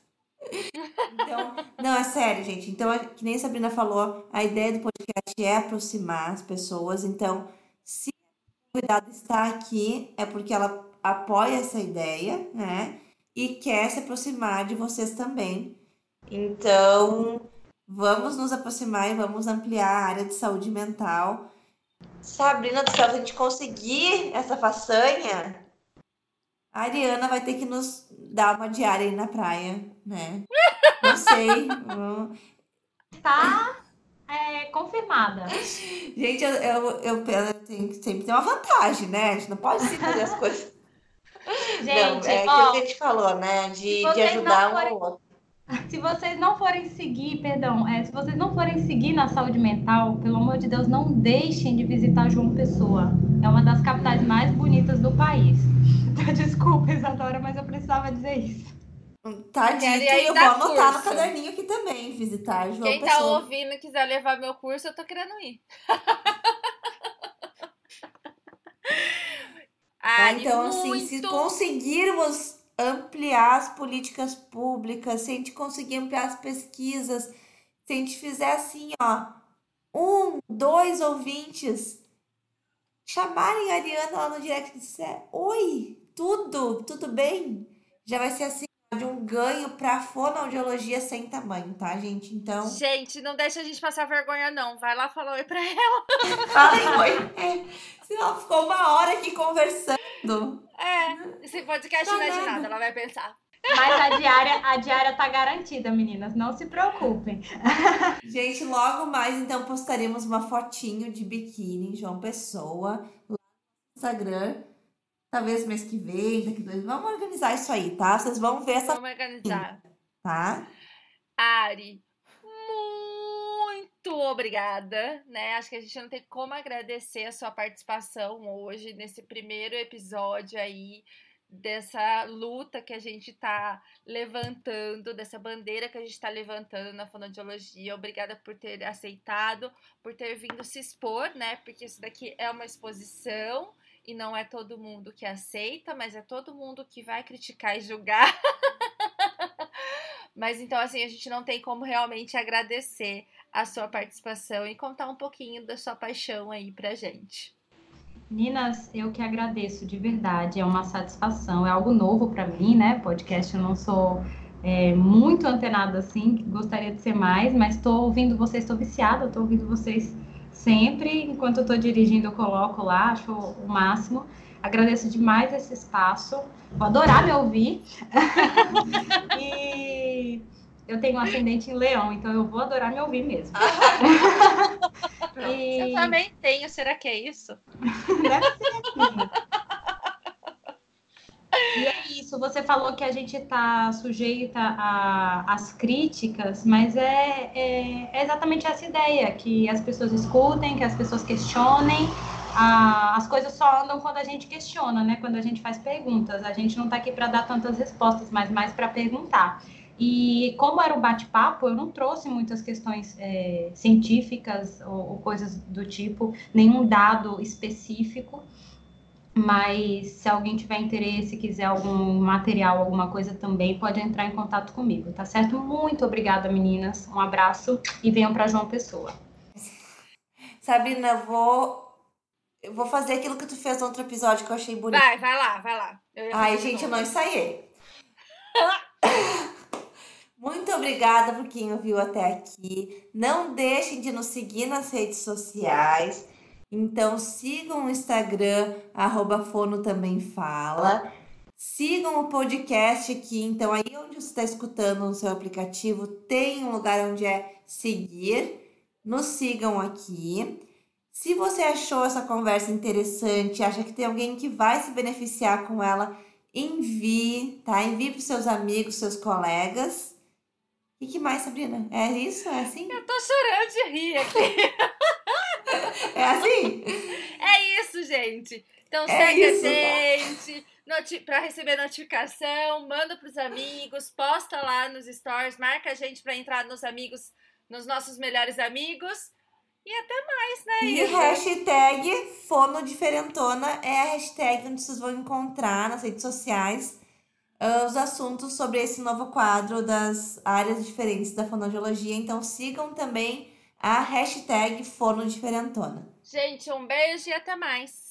B: Então, não, é sério, gente. Então, que nem a Sabrina falou, a ideia do podcast é aproximar as pessoas. Então, se o convidado está aqui, é porque ela apoia essa ideia, né? E quer se aproximar de vocês também. Então, vamos nos aproximar e vamos ampliar a área de saúde mental. Sabrina do céu, se a gente conseguir essa façanha, a Ariana vai ter que nos dar uma diária aí na praia, né? Não sei.
C: Tá é, confirmada.
B: Gente, eu, eu, eu, eu tenho que sempre ter uma vantagem, né? A gente não pode se fazer as coisas. Gente, não, é ó, aquilo que a gente falou, né? De, de ajudar um ao outro.
C: Se vocês não forem seguir, perdão, é, se vocês não forem seguir na saúde mental, pelo amor de Deus, não deixem de visitar João Pessoa. É uma das capitais mais bonitas do país. Desculpa, Isadora, mas eu precisava dizer isso.
B: Tá dito, e eu vou anotar curso. no caderninho aqui também, visitar João
A: Quem tá Pessoa. tá ouvindo e quiser levar meu curso, eu tô querendo ir.
B: Ai, então, muito... assim, se conseguirmos ampliar as políticas públicas, se a gente conseguir ampliar as pesquisas, se a gente fizer assim, ó, um, dois ouvintes chamarem a Ariana lá no direct e disser oi, tudo, tudo bem, já vai ser assim de um ganho para fonoaudiologia sem tamanho, tá, gente? Então.
A: Gente, não deixa a gente passar vergonha, não. Vai lá falar oi pra ela.
B: Fala oi. É, senão ficou uma hora aqui conversando.
A: É, esse podcast não, não é de nada, ela vai pensar.
C: Mas a diária, a diária tá garantida, meninas. Não se preocupem.
B: Gente, logo mais, então, postaremos uma fotinho de biquíni João Pessoa lá no Instagram. Talvez mês que vem, daqui dois. Vamos organizar isso aí, tá? Vocês vão ver essa.
A: Vamos organizar.
B: Tá?
A: Ari, muito obrigada, né? Acho que a gente não tem como agradecer a sua participação hoje nesse primeiro episódio aí dessa luta que a gente está levantando, dessa bandeira que a gente está levantando na fonoaudiologia. Obrigada por ter aceitado, por ter vindo se expor, né? Porque isso daqui é uma exposição e não é todo mundo que aceita, mas é todo mundo que vai criticar e julgar. mas então, assim, a gente não tem como realmente agradecer a sua participação e contar um pouquinho da sua paixão aí pra gente.
C: Meninas, eu que agradeço de verdade, é uma satisfação, é algo novo para mim, né? Podcast eu não sou é, muito antenada assim, gostaria de ser mais, mas estou ouvindo vocês, estou viciada, estou ouvindo vocês sempre, enquanto eu estou dirigindo, eu coloco lá, acho o máximo. Agradeço demais esse espaço, vou adorar me ouvir. e eu tenho um ascendente em leão, então eu vou adorar me ouvir mesmo.
A: e... Eu também tenho, será que é isso?
C: Deve ser E você falou que a gente está sujeita às críticas, mas é, é, é, exatamente essa ideia, que as pessoas escutem, que as pessoas questionem. A, as coisas só andam quando a gente questiona, né? Quando a gente faz perguntas. A gente não está aqui para dar tantas respostas, mas mais para perguntar. E como era um bate-papo, eu não trouxe muitas questões é, científicas ou, ou, coisas do tipo, nenhum dado específico. Mas se alguém tiver interesse, quiser algum material, alguma coisa também, pode entrar em contato comigo, tá certo? Muito obrigada, meninas. Um abraço e venham para João Pessoa.
B: Sabrina, vou eu vou fazer aquilo que tu fez no outro episódio que eu achei bonito.
A: Vai, vai lá, vai lá.
B: Ai, gente, eu não ensaiei. Muito obrigada por quem ouviu até aqui. Não deixem de nos seguir nas redes sociais. Então sigam o Instagram, arroba Fono Também Fala. Sigam o podcast aqui. Então, aí onde você está escutando no seu aplicativo, tem um lugar onde é seguir. Nos sigam aqui. Se você achou essa conversa interessante, acha que tem alguém que vai se beneficiar com ela, envie, tá? Envie para seus amigos, seus colegas que, que mais, Sabrina? É isso? É assim?
A: Eu tô chorando de rir aqui.
B: É assim?
A: É isso, gente. Então
B: É
A: segue
B: isso,
A: a gente noti para receber notificação, manda pros amigos, posta lá nos stories, marca a gente para entrar nos amigos, nos nossos melhores amigos. E até mais, né?
B: E
A: Isa?
B: hashtag Fono Diferentona é a hashtag onde vocês vão encontrar nas redes sociais ah, os assuntos sobre esse novo quadro das áreas diferentes da fonoaudiologia. Então sigam também a hashtag Fono Diferentona.
A: Gente, um beijo e até mais.